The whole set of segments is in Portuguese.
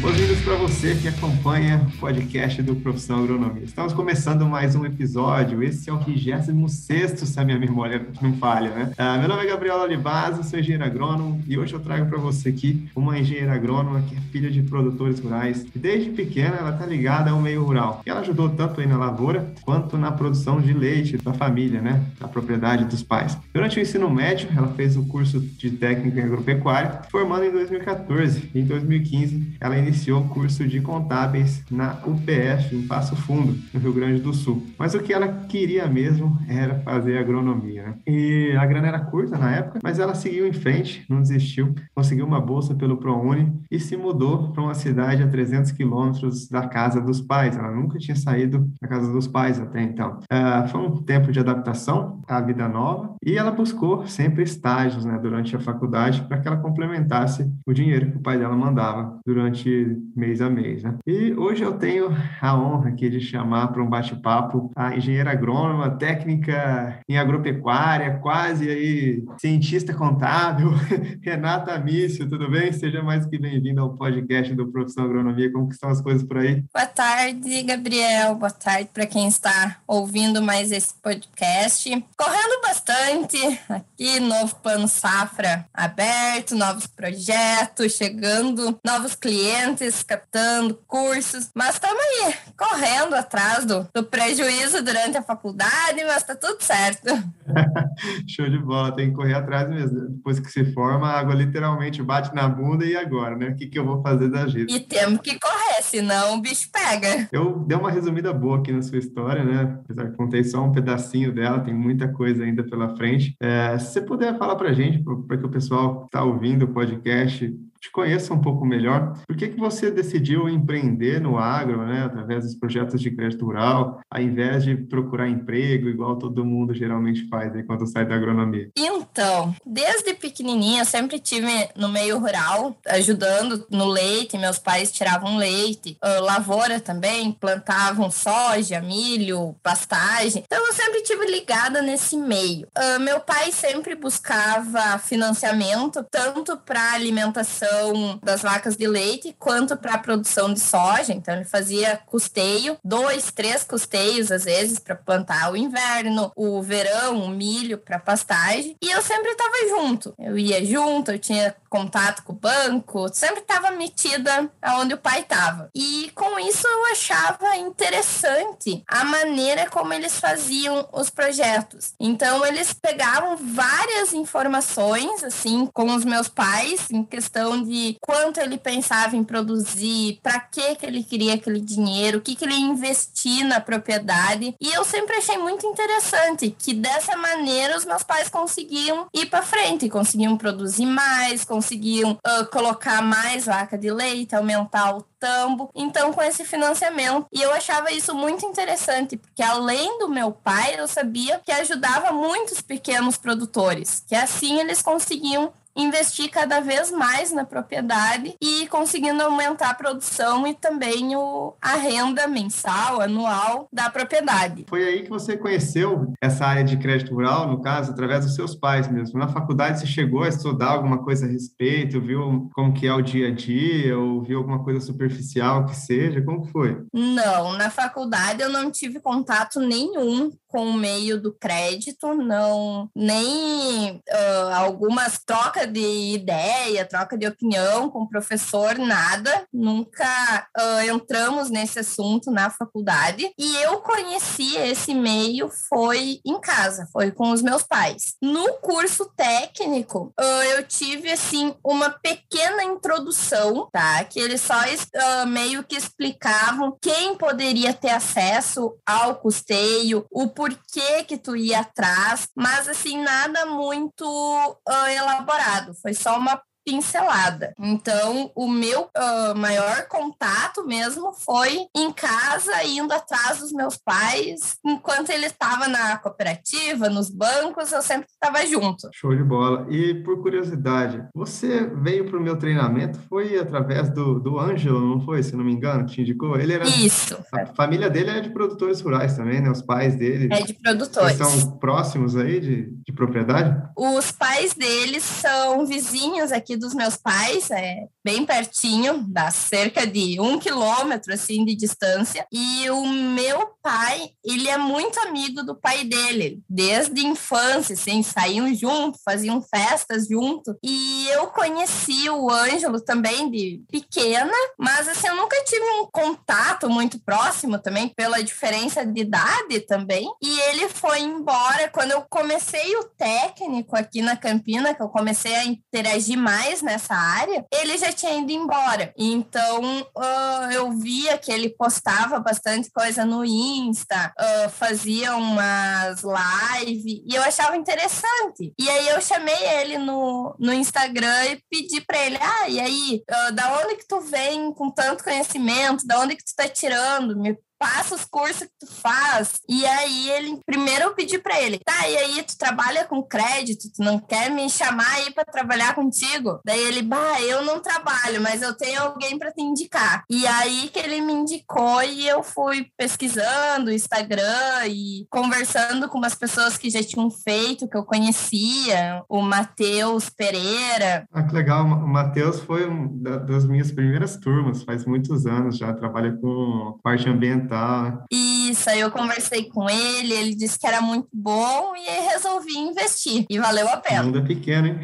Boas-vindas para você que acompanha o podcast do Profissão Agronomia. Estamos começando mais um episódio. Esse é o 26 se a minha memória não falha, né? Uh, meu nome é Gabriela Olivaza, sou engenheiro agrônomo e hoje eu trago para você aqui uma engenheira agrônoma que é filha de produtores rurais. E desde pequena ela está ligada ao meio rural. E ela ajudou tanto aí na lavoura quanto na produção de leite da família, né? Da propriedade dos pais. Durante o ensino médio, ela fez o curso de técnico em agropecuária, formando em 2014. E em 2015, ela iniciou iniciou o curso de contábeis na UPF, em Passo Fundo, no Rio Grande do Sul. Mas o que ela queria mesmo era fazer agronomia. Né? E a grana era curta na época, mas ela seguiu em frente, não desistiu, conseguiu uma bolsa pelo ProUni e se mudou para uma cidade a 300 quilômetros da casa dos pais. Ela nunca tinha saído da casa dos pais até então. Uh, foi um tempo de adaptação à vida nova e ela buscou sempre estágios né, durante a faculdade para que ela complementasse o dinheiro que o pai dela mandava durante mês a mês. Né? E hoje eu tenho a honra aqui de chamar para um bate-papo a engenheira agrônoma, técnica em agropecuária, quase aí cientista contábil, Renata Mício, tudo bem? Seja mais que bem-vinda ao podcast do Profissão Agronomia. Como que estão as coisas por aí? Boa tarde, Gabriel. Boa tarde para quem está ouvindo mais esse podcast. Correndo bastante aqui, novo plano safra aberto, novos projetos chegando, novos clientes clientes, captando cursos, mas estamos aí, correndo atrás do, do prejuízo durante a faculdade, mas tá tudo certo. Show de bola, tem que correr atrás mesmo. Depois que se forma, a água literalmente bate na bunda e agora, né? O que, que eu vou fazer da vida? E temos que correr, senão o bicho pega. Eu dei uma resumida boa aqui na sua história, né? Apesar que contei só um pedacinho dela, tem muita coisa ainda pela frente. É, se você puder falar para gente, para que o pessoal que está ouvindo o podcast te conheça um pouco melhor. Por que, que você decidiu empreender no agro, né, através dos projetos de crédito rural, ao invés de procurar emprego, igual todo mundo geralmente faz aí quando sai da agronomia? Então, desde pequenininha, eu sempre tive no meio rural, ajudando no leite, meus pais tiravam leite, lavoura também, plantavam soja, milho, pastagem. Então, eu sempre tive ligada nesse meio. Meu pai sempre buscava financiamento, tanto para alimentação produção das vacas de leite quanto para a produção de soja. Então ele fazia custeio, dois, três custeios às vezes para plantar o inverno, o verão, o milho para pastagem. E eu sempre estava junto. Eu ia junto, eu tinha contato com o banco, sempre estava metida aonde o pai estava. E com isso eu achava interessante a maneira como eles faziam os projetos. Então eles pegavam várias informações assim com os meus pais em questão de quanto ele pensava em produzir, para que que ele queria aquele dinheiro, o que que ele ia investir na propriedade. E eu sempre achei muito interessante que dessa maneira os meus pais conseguiam ir para frente, conseguiam produzir mais, uh, colocar mais vaca de leite, aumentar o tambo. Então, com esse financiamento. E eu achava isso muito interessante, porque além do meu pai, eu sabia que ajudava muitos pequenos produtores, que assim eles conseguiam investir cada vez mais na propriedade e conseguindo aumentar a produção e também o, a renda mensal, anual da propriedade. Foi aí que você conheceu essa área de crédito rural, no caso, através dos seus pais mesmo. Na faculdade você chegou a estudar alguma coisa a respeito, viu como que é o dia a dia, ou viu alguma coisa superficial que seja? Como foi? Não, na faculdade eu não tive contato nenhum com o meio do crédito, não nem uh, algumas trocas de ideia, troca de opinião com o professor, nada. Nunca uh, entramos nesse assunto na faculdade. E eu conheci esse meio foi em casa, foi com os meus pais. No curso técnico, uh, eu tive assim uma pequena introdução, tá? Que eles só meio que explicavam quem poderia ter acesso ao custeio, o porquê que tu ia atrás, mas assim, nada muito uh, elaborado. Foi só uma pincelada. Então, o meu uh, maior contato mesmo foi em casa, indo atrás dos meus pais, enquanto ele estava na cooperativa, nos bancos, eu sempre estava junto. Show de bola. E por curiosidade, você veio para o meu treinamento, foi através do, do Ângelo, não foi? Se não me engano, que te indicou? Ele era. Isso. A família dele é de produtores rurais também, né? Os pais dele. É de produtores. são próximos aí de, de propriedade? Os pais deles são vizinhos aqui aqui dos meus pais, é bem pertinho, dá cerca de um quilômetro assim de distância. E o meu pai, ele é muito amigo do pai dele, desde infância, assim, saíam juntos, faziam festas juntos. E eu conheci o Ângelo também de pequena, mas assim, eu nunca tive um contato muito próximo também, pela diferença de idade também. E ele foi embora quando eu comecei o técnico aqui na Campina, que eu comecei a interagir mais nessa área, ele já tinha ido embora. Então, uh, eu via que ele postava bastante coisa no Insta, uh, fazia umas lives, e eu achava interessante. E aí eu chamei ele no, no Instagram e pedi para ele, ah, e aí, uh, da onde que tu vem com tanto conhecimento? Da onde que tu tá tirando? Me passa os cursos que tu faz. E aí ele, primeiro eu pedi para ele, tá, e aí tu trabalha com crédito, tu não quer me chamar aí para trabalhar contigo? Daí ele, bah, eu não trabalho, mas eu tenho alguém para te indicar. E aí que ele me indicou e eu fui pesquisando Instagram e conversando com umas pessoas que já tinham feito, que eu conhecia, o Matheus Pereira. Ah, que legal, o Matheus foi uma das minhas primeiras turmas, faz muitos anos já, trabalha com parte ambiental Isso, aí eu conversei com ele, ele disse que era muito bom e resolvi investir. E valeu a pena. Mundo é pequeno, hein?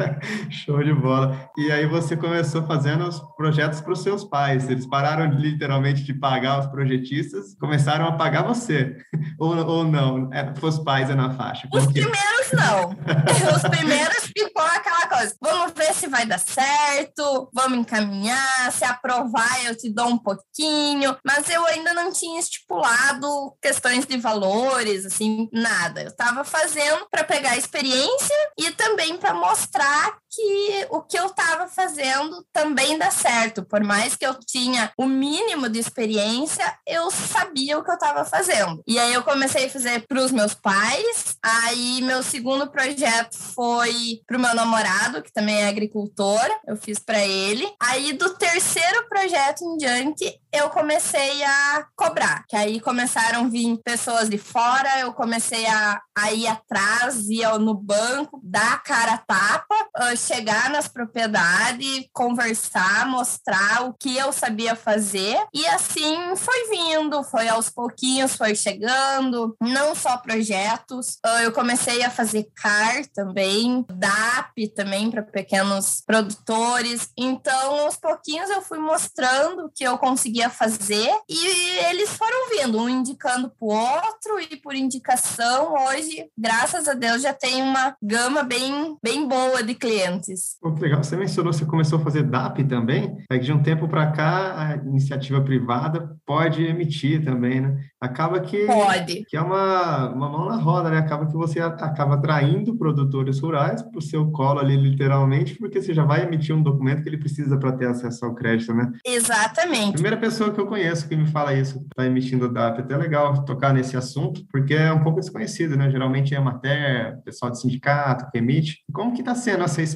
Show de bola. E aí você começou fazendo os projetos para os seus pais. Eles pararam literalmente de pagar os projetistas, começaram a pagar você. ou, ou não? É, os pais é na faixa. Os. É? primeiros não. os primeiros ficou aquela coisa. Vamos ver se vai dar certo, vamos encaminhar, se aprovar eu te dou um pouquinho, mas eu ainda não tinha estipulado questões de valores, assim, nada. Eu estava fazendo para pegar experiência e também para mostrar que o que eu estava fazendo também dá certo. Por mais que eu tinha o mínimo de experiência, eu sabia o que eu estava fazendo. E aí eu comecei a fazer para os meus pais. Aí meu segundo projeto foi para o meu namorado, que também é agricultor. Eu fiz para ele. Aí do terceiro projeto em diante, eu comecei a cobrar. Que aí começaram a vir pessoas de fora, eu comecei a, a ir atrás, ia no banco, dar cara a tapa, uh, chegar nas propriedades, conversar, mostrar o que eu sabia fazer. E assim foi vindo, foi aos pouquinhos, foi chegando, não só projetos. Uh, eu comecei a fazer CAR também, DAP também para pequenos produtores. Então, aos pouquinhos eu fui mostrando o que eu conseguia fazer e eles foram vindo, um indicando para o outro e por indicação, hoje, graças a Deus, já tem uma gama bem, bem boa de clientes. Pô, que legal, você mencionou, você começou a fazer DAP também, é que de um tempo para cá a iniciativa privada pode emitir também, né? Acaba que, pode. que é uma, uma mão na roda, né? Acaba que você acaba atraindo produtores rurais para o seu colo ali, literalmente, porque você já vai emitir um documento que ele precisa para ter acesso ao crédito, né? Exatamente. Primeira pessoa que eu conheço que me fala isso, está emitindo DAP. Até legal tocar nesse assunto, porque é um pouco desconhecido, né? Geralmente é matéria, pessoal de sindicato que emite. Como que está sendo essa experiência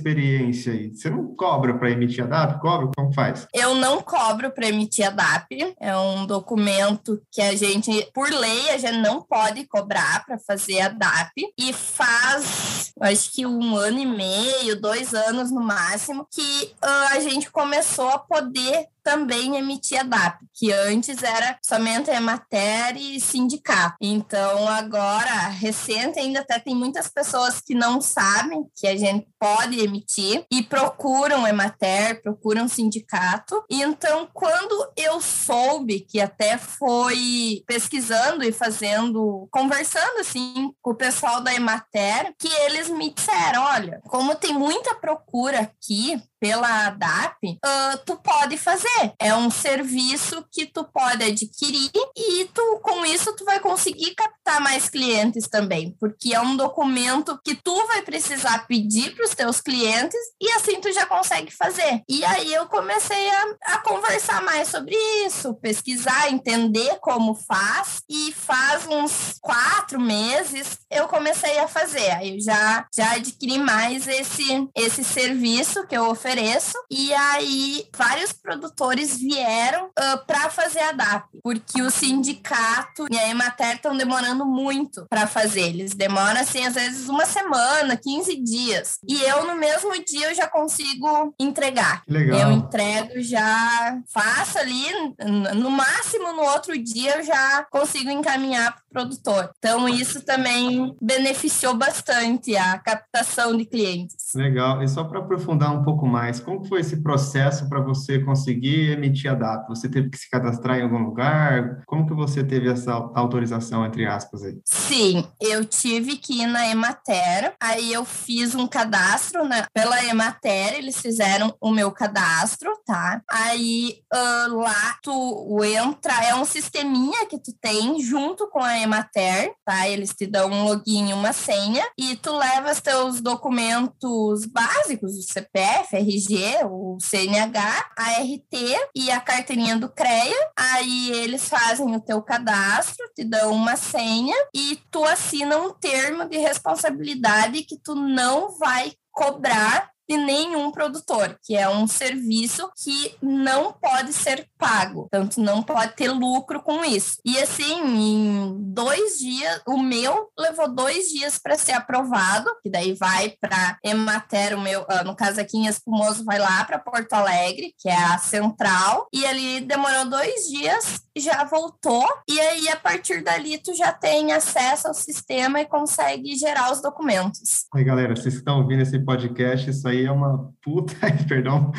aí? Você não cobra para emitir a DAP? Cobra? Como faz? Eu não cobro para emitir a DAP. É um documento que a gente, por lei, a gente não pode cobrar para fazer a DAP. E faz, acho que um ano e meio, dois anos no máximo, que uh, a gente começou a poder também emitia DAP, que antes era somente Emater e sindicato. Então, agora, recente, ainda até tem muitas pessoas que não sabem que a gente pode emitir e procuram Emater, procuram sindicato. E então, quando eu soube que até foi pesquisando e fazendo, conversando assim com o pessoal da Emater, que eles me disseram: olha, como tem muita procura aqui pela DAP, uh, tu pode fazer. É um serviço que tu pode adquirir e tu, com isso, tu vai conseguir captar mais clientes também, porque é um documento que tu vai precisar pedir para os teus clientes e assim tu já consegue fazer. E aí eu comecei a, a conversar mais sobre isso, pesquisar, entender como faz e faz uns quatro meses eu comecei a fazer. Aí eu já, já adquiri mais esse, esse serviço que eu ofereço ofereço. E aí, vários produtores vieram uh, para fazer a DAP, porque o sindicato e a Emater estão demorando muito para fazer. Eles demoram, assim, às vezes uma semana, 15 dias. E eu, no mesmo dia, eu já consigo entregar. Legal. Eu entrego já, faço ali, no máximo no outro dia eu já consigo encaminhar para o produtor. Então, isso também beneficiou bastante a captação de clientes. Legal. E só para aprofundar um pouco mais, como foi esse processo para você conseguir emitir a data? Você teve que se cadastrar em algum lugar? Como que você teve essa autorização, entre aspas, aí? Sim, eu tive que ir na Emater, aí eu fiz um cadastro né, pela Emater, eles fizeram o meu cadastro, tá? Aí uh, lá tu entra, é um sisteminha que tu tem junto com a Emater, tá? Eles te dão um login e uma senha e tu leva os teus documentos básicos, o CPF, RG, o CNH, a RT e a carteirinha do CREA. Aí eles fazem o teu cadastro, te dão uma senha e tu assina um termo de responsabilidade que tu não vai cobrar de nenhum produtor, que é um serviço que não pode ser pago, tanto não pode ter lucro com isso. E assim, em dois dias, o meu levou dois dias para ser aprovado, que daí vai para Emater, o meu, ah, no caso aqui em Espumoso, vai lá para Porto Alegre, que é a central, e ali demorou dois dias, já voltou, e aí a partir dali tu já tem acesso ao sistema e consegue gerar os documentos. Oi, galera, vocês estão ouvindo esse podcast, isso aí aí é uma puta, perdão,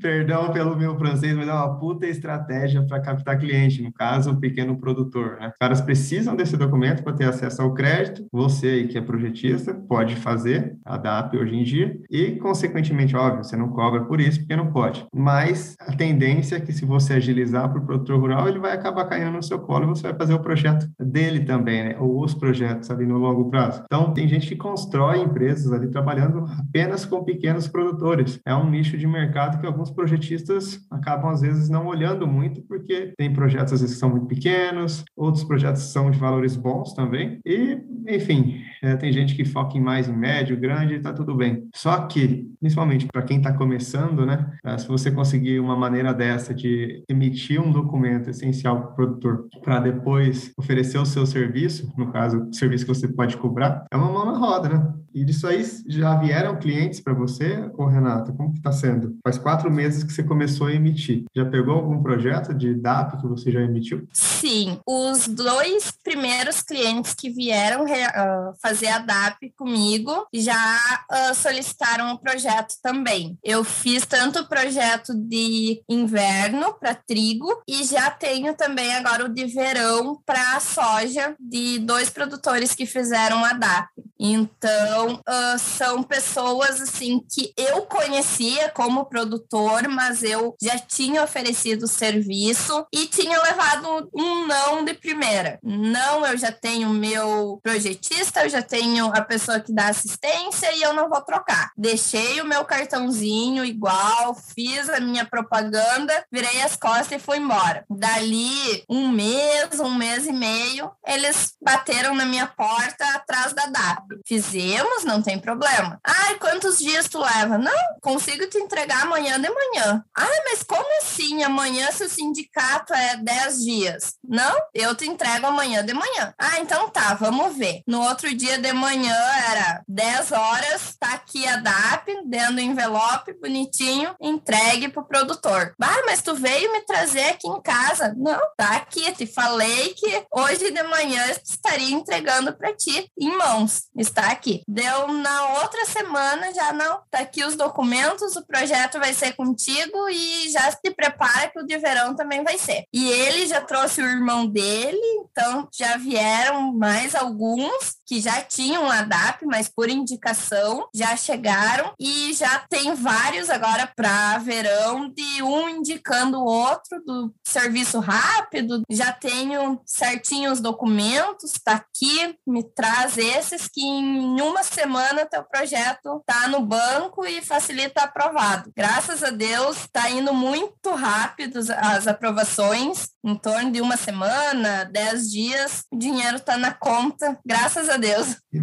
perdão pelo meu francês, mas é uma puta estratégia para captar cliente, no caso, o pequeno produtor. Né? Os caras precisam desse documento para ter acesso ao crédito. Você aí que é projetista pode fazer a DAP hoje em dia e, consequentemente, óbvio, você não cobra por isso porque não pode. Mas a tendência é que se você agilizar para o produtor rural, ele vai acabar caindo no seu colo e você vai fazer o projeto dele também, né? Ou os projetos ali no longo prazo. Então, tem gente que constrói empresas ali trabalhando apenas com pequenos pequenos produtores. É um nicho de mercado que alguns projetistas acabam, às vezes, não olhando muito, porque tem projetos, às vezes, que são muito pequenos, outros projetos são de valores bons também. E, enfim, é, tem gente que foca em mais em médio, grande, está tudo bem. Só que, principalmente para quem está começando, né, é, se você conseguir uma maneira dessa de emitir um documento essencial para o produtor, para depois oferecer o seu serviço, no caso, o serviço que você pode cobrar, é uma mão na roda, né? E disso aí já vieram clientes para você, ô Renata? Como que está sendo? Faz quatro meses que você começou a emitir. Já pegou algum projeto de DAP que você já emitiu? Sim. Os dois primeiros clientes que vieram uh, fazer a DAP comigo já uh, solicitaram o projeto também. Eu fiz tanto o projeto de inverno para trigo e já tenho também agora o de verão para soja de dois produtores que fizeram a DAP. Então, uh, são pessoas assim que eu conhecia como produtor, mas eu já tinha oferecido o serviço e tinha levado um não de primeira. Não, eu já tenho meu projetista, eu já tenho a pessoa que dá assistência e eu não vou trocar. Deixei o meu cartãozinho igual, fiz a minha propaganda, virei as costas e fui embora. Dali um mês, um mês e meio, eles bateram na minha porta atrás da DAP. Fizemos, não tem problema. Ai, quantos dias tu leva? Não, consigo te entregar amanhã de manhã. Ai, mas como assim amanhã se o sindicato é 10 dias? Não, eu te entrego amanhã de manhã. Ah, então tá, vamos ver. No outro dia de manhã era 10 horas, tá aqui a DAP, dentro do envelope, bonitinho, entregue pro produtor. Ah, mas tu veio me trazer aqui em casa? Não, tá aqui, te falei que hoje de manhã estaria entregando para ti em mãos está aqui. Deu na outra semana, já não, tá aqui os documentos, o projeto vai ser contigo e já se prepara que o de verão também vai ser. E ele já trouxe o irmão dele, então já vieram mais alguns que já tinham a DAP, mas por indicação já chegaram e já tem vários agora para verão de um indicando o outro do serviço rápido. Já tenho certinho os documentos, tá aqui, me traz esses que em uma semana teu projeto tá no banco e facilita aprovado. Graças a Deus, tá indo muito rápido as aprovações. Em torno de uma semana, dez dias, o dinheiro está na conta, graças a Deus. E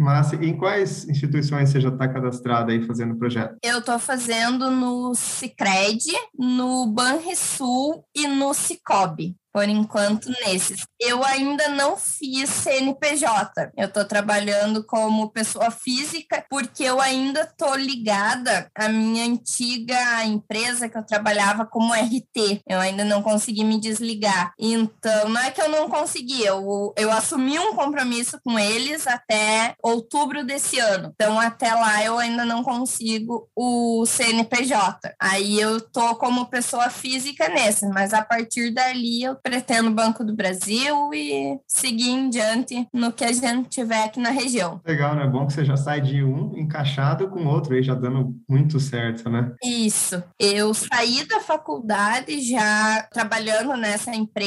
em quais instituições você já está cadastrada aí fazendo o projeto? Eu estou fazendo no Cicred, no Banrisul e no Cicobi por enquanto nesses. Eu ainda não fiz CNPJ. Eu estou trabalhando como pessoa física porque eu ainda estou ligada à minha antiga empresa que eu trabalhava como RT. Eu ainda não consegui me desligar. Então, não é que eu não consegui, eu, eu assumi um compromisso com eles até outubro desse ano. Então, até lá eu ainda não consigo o CNPJ. Aí eu tô como pessoa física nesse, mas a partir dali eu pretendo Banco do Brasil e seguir em diante no que a gente tiver aqui na região. Legal, né? Bom que você já sai de um encaixado com outro aí, já dando muito certo, né? Isso. Eu saí da faculdade já trabalhando nessa empresa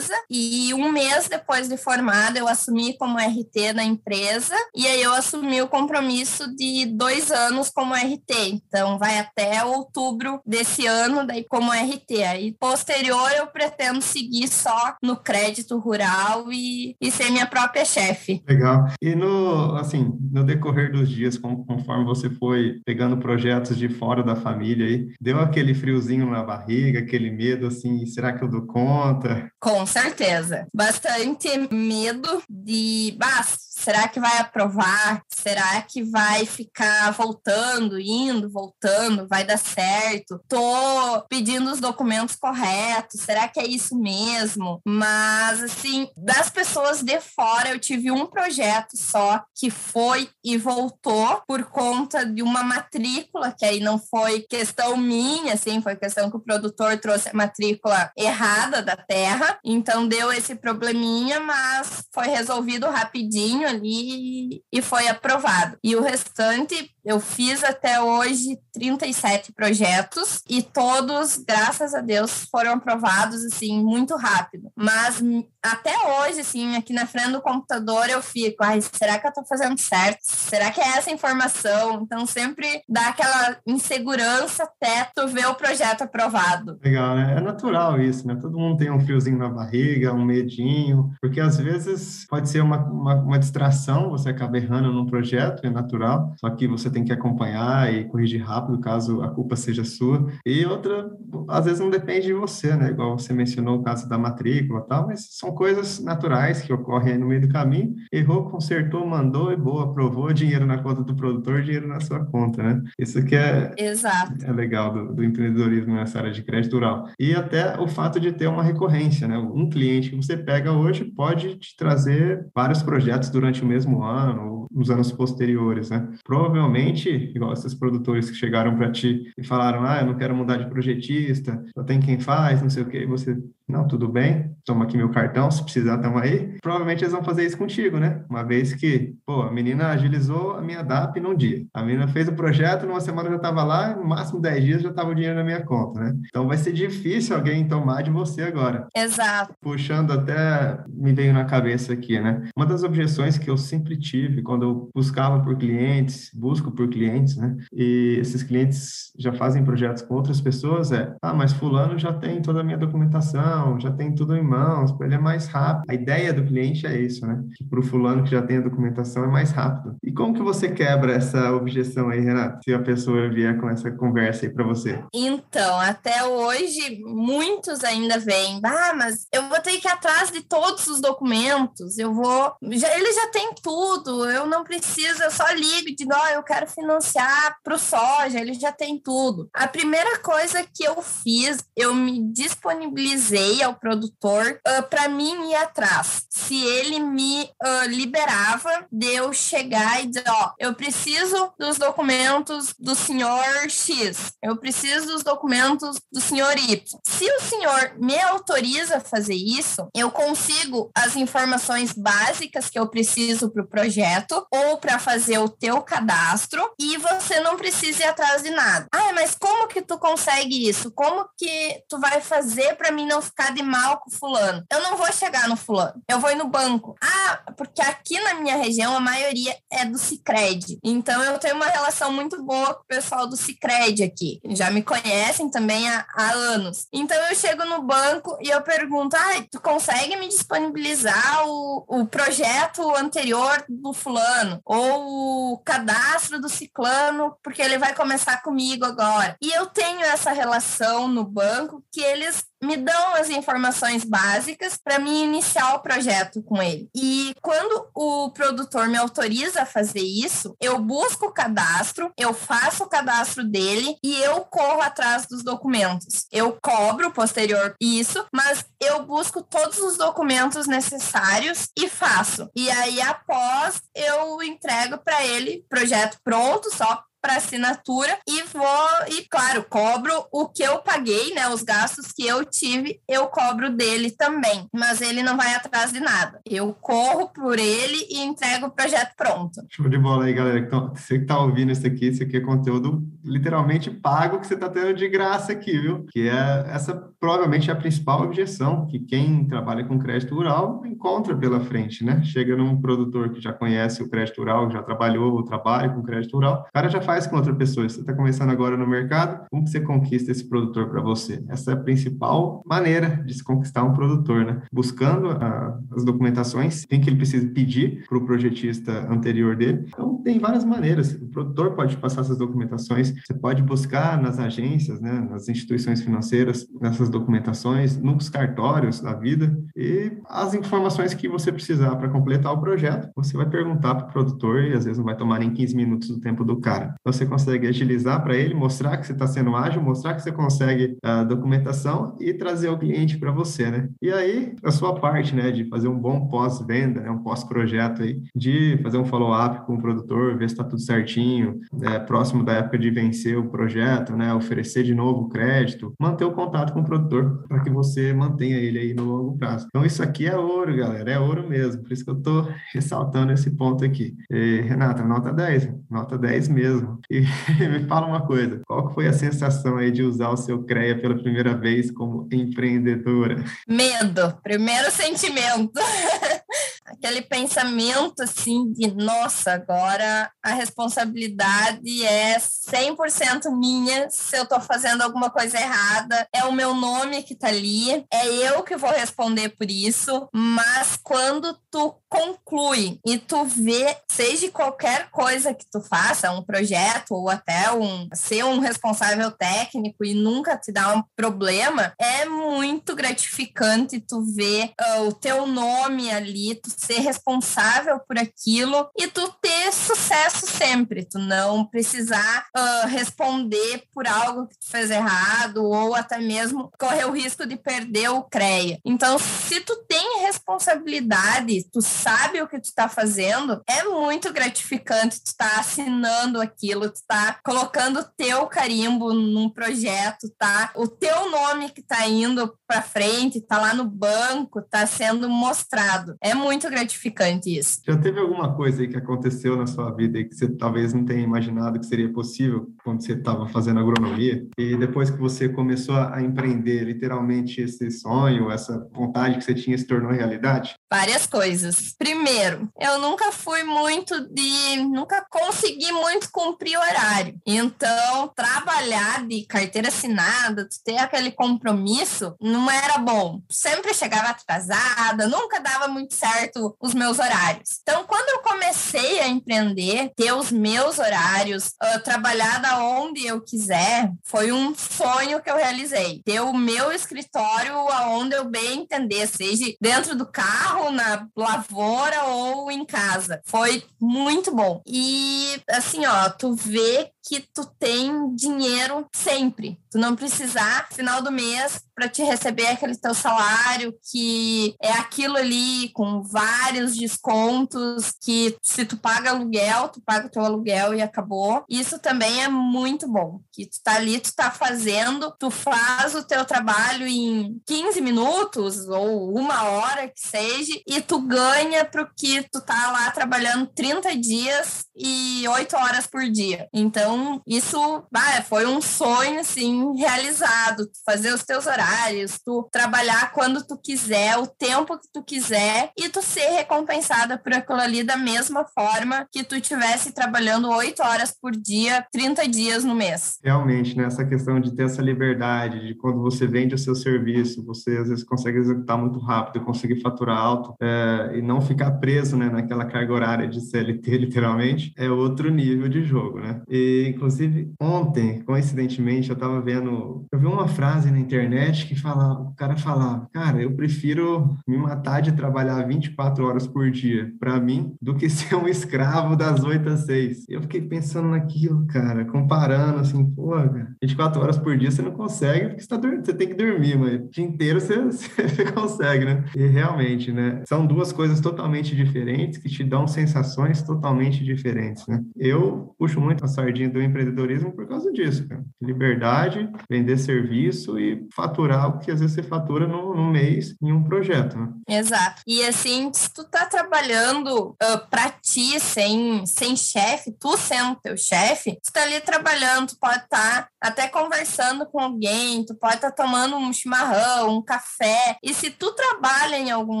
e um mês depois de formada eu assumi como RT na empresa e aí eu assumi o compromisso de dois anos como RT. Então vai até outubro desse ano daí como RT. Aí posterior eu pretendo seguir só no crédito rural e, e ser minha própria chefe. Legal. E no, assim, no decorrer dos dias, conforme você foi pegando projetos de fora da família aí, deu aquele friozinho na barriga, aquele medo assim, será que eu dou conta? Com certeza. Bastante medo de, bah, será que vai aprovar? Será que vai ficar voltando, indo, voltando? Vai dar certo? Tô pedindo os documentos corretos. Será que é isso mesmo? Mas, assim, das pessoas de fora, eu tive um projeto só que foi e voltou por conta de uma matrícula, que aí não foi questão minha, assim, foi questão que o produtor trouxe a matrícula errada da terra. Então, deu esse probleminha, mas foi resolvido rapidinho ali e foi aprovado. E o restante eu fiz até hoje 37 projetos e todos, graças a Deus, foram aprovados assim muito rápido. Mas até hoje, assim, aqui na frente do computador eu fico, ai, será que eu tô fazendo certo? Será que é essa informação? Então sempre dá aquela insegurança até tu ver o projeto aprovado. Legal, né? É natural isso, né? Todo mundo tem um friozinho na barriga, um medinho, porque às vezes pode ser uma, uma, uma distração, você acaba errando num projeto, é natural, só que você tem que acompanhar e corrigir rápido caso a culpa seja sua. E outra, às vezes não depende de você, né? Igual você mencionou o caso da matrícula e tal, mas são coisas naturais que ocorrem no meio do caminho. Errou, consertou, mandou e boa, aprovou, dinheiro na conta do produtor, dinheiro na sua conta, né? Isso que é, Exato. é legal do, do empreendedorismo nessa área de crédito rural. E até o fato de ter uma recorrência, né? Um cliente que você pega hoje pode te trazer vários projetos durante o mesmo ano, ou nos anos posteriores, né? Provavelmente, igual esses produtores que chegaram para ti e falaram, ah, eu não quero mudar de projetista, só tem quem faz, não sei o quê, e você não, tudo bem, toma aqui meu cartão, se precisar, tamo aí. Provavelmente eles vão fazer isso contigo, né? Uma vez que, pô, a menina agilizou a minha DAP num dia. A menina fez o projeto, numa semana já estava lá, no máximo 10 dias já estava o dinheiro na minha conta, né? Então vai ser difícil alguém tomar de você agora. Exato. Puxando até, me veio na cabeça aqui, né? Uma das objeções que eu sempre tive quando eu buscava por clientes, busco por clientes, né? E esses clientes já fazem projetos com outras pessoas, é, ah, mas fulano já tem toda a minha documentação, já tem tudo em mãos, ele é mais rápido. A ideia do cliente é isso, né? Que para o fulano que já tem a documentação é mais rápido. E como que você quebra essa objeção aí, Renato? Se a pessoa vier com essa conversa aí para você. Então, até hoje, muitos ainda vêm, ah, mas eu vou ter que ir atrás de todos os documentos, eu vou. Já, ele já tem tudo, eu não preciso, eu só ligo de ó, oh, eu quero financiar para o soja, ele já tem tudo. A primeira coisa que eu fiz, eu me disponibilizei ao produtor uh, para mim ir atrás. Se ele me uh, liberava de eu chegar e dizer, ó, eu preciso dos documentos do senhor X, eu preciso dos documentos do senhor Y. Se o senhor me autoriza a fazer isso, eu consigo as informações básicas que eu preciso para o projeto ou para fazer o teu cadastro e você não precisa ir atrás de nada. Ah, mas como que tu consegue isso? Como que tu vai fazer para mim não ficar de mal com fulano? Eu não vou chegar no fulano. Eu vou ir no banco. Ah, porque aqui na minha região a maioria é do Sicredi. Então eu tenho uma relação muito boa com o pessoal do Sicredi aqui. Já me conhecem também há, há anos. Então eu chego no banco e eu pergunto: ah, tu consegue me disponibilizar o, o projeto anterior do fulano? Ou o cadastro do ciclano, porque ele vai começar comigo agora. E eu tenho essa relação no banco que eles me dão as informações básicas para mim iniciar o projeto com ele. E quando o produtor me autoriza a fazer isso, eu busco o cadastro, eu faço o cadastro dele e eu corro atrás dos documentos. Eu cobro posterior isso, mas eu busco todos os documentos necessários e faço. E aí após eu entrego para ele projeto pronto, só para assinatura e vou, e claro, cobro o que eu paguei, né? Os gastos que eu tive, eu cobro dele também. Mas ele não vai atrás de nada. Eu corro por ele e entrego o projeto pronto. Show de bola aí, galera. Então, você que tá ouvindo isso aqui, isso aqui é conteúdo literalmente pago que você tá tendo de graça aqui, viu? Que é essa provavelmente é a principal objeção que quem trabalha com crédito rural encontra pela frente, né? Chega num produtor que já conhece o crédito rural, já trabalhou ou trabalha com crédito rural, o cara já faz com outra pessoa. Você está começando agora no mercado, como que você conquista esse produtor para você? Essa é a principal maneira de se conquistar um produtor, né? Buscando a, as documentações, tem que ele precisa pedir para o projetista anterior dele. Então, tem várias maneiras. O produtor pode passar essas documentações, você pode buscar nas agências, né, nas instituições financeiras, nessas documentações, nos cartórios da vida e as informações que você precisar para completar o projeto, você vai perguntar para o produtor e às vezes não vai tomar nem 15 minutos do tempo do cara você consegue agilizar para ele, mostrar que você está sendo ágil, mostrar que você consegue a documentação e trazer o cliente para você, né? E aí, a sua parte, né, de fazer um bom pós-venda, né, um pós-projeto aí, de fazer um follow-up com o produtor, ver se está tudo certinho, é, próximo da época de vencer o projeto, né, oferecer de novo crédito, manter o contato com o produtor para que você mantenha ele aí no longo prazo. Então, isso aqui é ouro, galera, é ouro mesmo, por isso que eu estou ressaltando esse ponto aqui. E, Renata, nota 10, nota 10 mesmo. E me fala uma coisa, qual foi a sensação aí de usar o seu CREA pela primeira vez como empreendedora? Medo, primeiro sentimento. aquele pensamento assim de nossa, agora a responsabilidade é 100% minha se eu estou fazendo alguma coisa errada, é o meu nome que está ali, é eu que vou responder por isso, mas quando tu conclui e tu vê, seja qualquer coisa que tu faça, um projeto ou até um ser um responsável técnico e nunca te dá um problema, é muito gratificante tu ver uh, o teu nome ali, tu ser responsável por aquilo e tu ter sucesso sempre, tu não precisar uh, responder por algo que tu fez errado ou até mesmo correr o risco de perder o CREA. Então, se tu tem responsabilidade, tu sabe o que tu está fazendo, é muito gratificante tu tá assinando aquilo, tu tá colocando o teu carimbo num projeto, tá? O teu nome que tá indo para frente, tá lá no banco, tá sendo mostrado. É muito gratificante isso. Já teve alguma coisa aí que aconteceu na sua vida e que você talvez não tenha imaginado que seria possível quando você estava fazendo agronomia e depois que você começou a empreender, literalmente esse sonho, essa vontade que você tinha se tornou realidade? Várias coisas. Primeiro, eu nunca fui muito de, nunca consegui muito cumprir horário. Então, trabalhar de carteira assinada, ter aquele compromisso, não era bom. Sempre chegava atrasada, nunca dava muito certo os meus horários. Então, quando eu comecei a empreender, ter os meus horários, uh, trabalhar da onde eu quiser, foi um sonho que eu realizei. Ter o meu escritório aonde eu bem entender, seja dentro do carro, na lavoura ou em casa. Foi muito bom. E assim, ó, tu vê que tu tem dinheiro sempre. Tu não precisar, final do mês, para te receber aquele teu salário, que é aquilo ali com vários descontos, que se tu paga aluguel, tu paga o teu aluguel e acabou. Isso também é muito bom. Que tu tá ali, tu tá fazendo, tu faz o teu trabalho em 15 minutos ou uma hora que seja, e tu ganha pro que tu tá lá trabalhando 30 dias e 8 horas por dia. Então, isso ah, foi um sonho assim realizado, fazer os teus horários horários, tu trabalhar quando tu quiser, o tempo que tu quiser e tu ser recompensada por aquilo ali da mesma forma que tu estivesse trabalhando oito horas por dia, 30 dias no mês. Realmente, né? Essa questão de ter essa liberdade, de quando você vende o seu serviço, você às vezes consegue executar muito rápido, conseguir faturar alto é, e não ficar preso né, naquela carga horária de CLT, literalmente, é outro nível de jogo, né? E, inclusive, ontem, coincidentemente, eu estava vendo, eu vi uma frase na internet que fala, o cara falava, cara, eu prefiro me matar de trabalhar 24 horas por dia para mim do que ser um escravo das 8 às 6. Eu fiquei pensando naquilo, cara, comparando assim, pô, cara, 24 horas por dia você não consegue porque você, tá, você tem que dormir, mas o dia inteiro você, você consegue, né? E realmente, né? São duas coisas totalmente diferentes que te dão sensações totalmente diferentes, né? Eu puxo muito a sardinha do empreendedorismo por causa disso, cara. Liberdade, vender serviço e faturar faturar que às vezes você fatura num, num mês em um projeto. Né? Exato. E assim, se tu tá trabalhando uh, para ti, sem, sem chefe, tu sendo teu chefe, tu tá ali trabalhando, tu pode estar tá até conversando com alguém, tu pode estar tá tomando um chimarrão, um café. E se tu trabalha em algum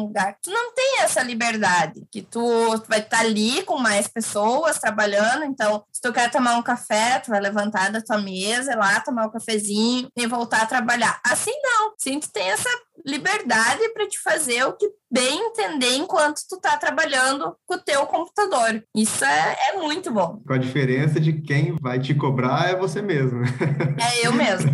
lugar, tu não tem essa liberdade, que tu, tu vai estar tá ali com mais pessoas trabalhando, então se tu quer tomar um café, tu vai levantar da tua mesa, ir lá tomar um cafezinho e voltar a trabalhar. Assim não. Sim, tu tem essa liberdade para te fazer o que bem entender enquanto tu tá trabalhando com o teu computador. Isso é, é muito bom. Com a diferença de quem vai te cobrar é você mesmo. É eu mesmo.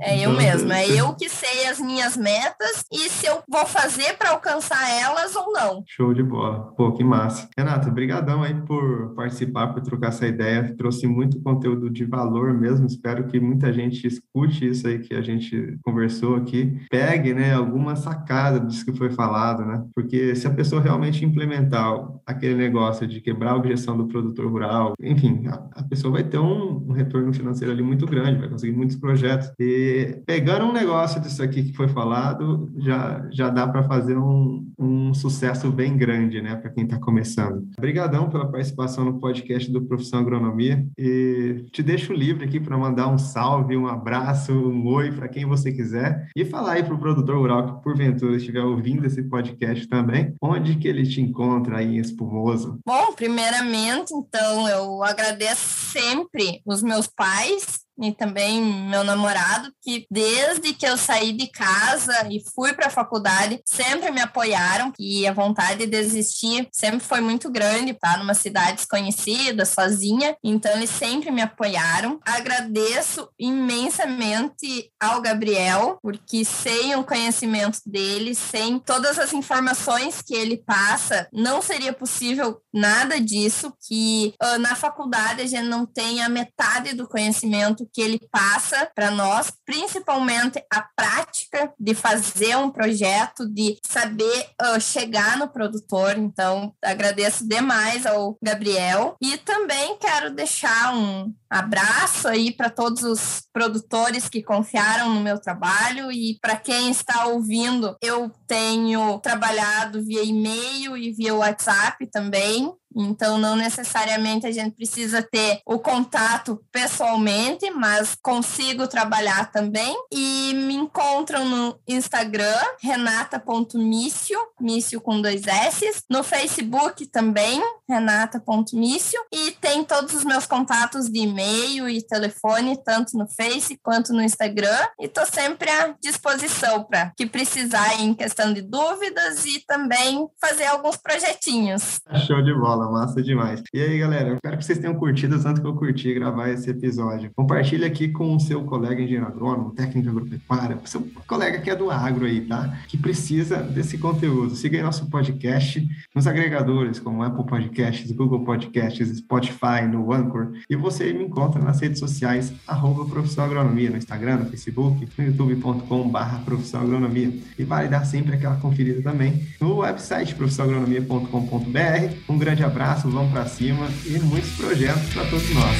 É eu então, mesmo. É eu que sei as minhas metas e se eu vou fazer para alcançar elas ou não. Show de bola. Pô, que massa. Renata, brigadão aí por participar, por trocar essa ideia. Trouxe muito conteúdo de valor mesmo. Espero que muita gente escute isso aí que a gente conversou aqui. Pegue, né, alguma sacada disso que foi falado, né? Porque se a pessoa realmente implementar aquele negócio de quebrar a objeção do produtor rural, enfim, a, a pessoa vai ter um, um, retorno financeiro ali muito grande, vai conseguir muitos projetos. E pegando um negócio disso aqui que foi falado, já, já dá para fazer um, um sucesso bem grande, né, para quem está começando. Obrigadão pela participação no podcast do Profissão Agronomia e te deixo livre aqui para mandar um salve, um abraço, um oi para quem você quiser e falar aí para o produtor rural que porventura estiver ouvindo esse podcast também, onde que ele te encontra aí em Espumoso? Bom, primeiramente, então, eu agradeço sempre os meus pais e também meu namorado, que desde que eu saí de casa e fui para a faculdade, sempre me apoiaram e a vontade de desistir sempre foi muito grande, tá? Numa cidade desconhecida, sozinha, então eles sempre me apoiaram. Agradeço imensamente ao Gabriel, porque sem o conhecimento dele, sem todas as informações que ele passa, não seria possível nada disso, que uh, na faculdade a gente não tem a metade do conhecimento que ele passa para nós, principalmente a prática de fazer um projeto, de saber uh, chegar no produtor. Então, agradeço demais ao Gabriel e também quero deixar um abraço aí para todos os produtores que confiaram no meu trabalho e para quem está ouvindo, eu tenho trabalhado via e-mail e via WhatsApp também. Então, não necessariamente a gente precisa ter o contato pessoalmente, mas consigo trabalhar também. E me encontram no Instagram, renata.mício, mício com dois S. No Facebook também, renata.mício. E tem todos os meus contatos de e-mail e telefone, tanto no Face quanto no Instagram. E estou sempre à disposição para que precisar em questão de dúvidas e também fazer alguns projetinhos. Show de bola massa demais. E aí, galera, espero que vocês tenham curtido tanto que eu curti gravar esse episódio. Compartilha aqui com o seu colega engenheiro agrônomo, técnico agropecuária, seu colega que é do agro aí, tá? Que precisa desse conteúdo. Siga aí nosso podcast nos agregadores como Apple Podcasts, Google Podcasts, Spotify, no Anchor. E você me encontra nas redes sociais, arroba Profissão Agronomia, no Instagram, no Facebook, no youtube.com Profissão Agronomia. E vale dar sempre aquela conferida também no website profissionagronomia.com.br. Um grande abraço, vamos para cima e muitos projetos para todos nós.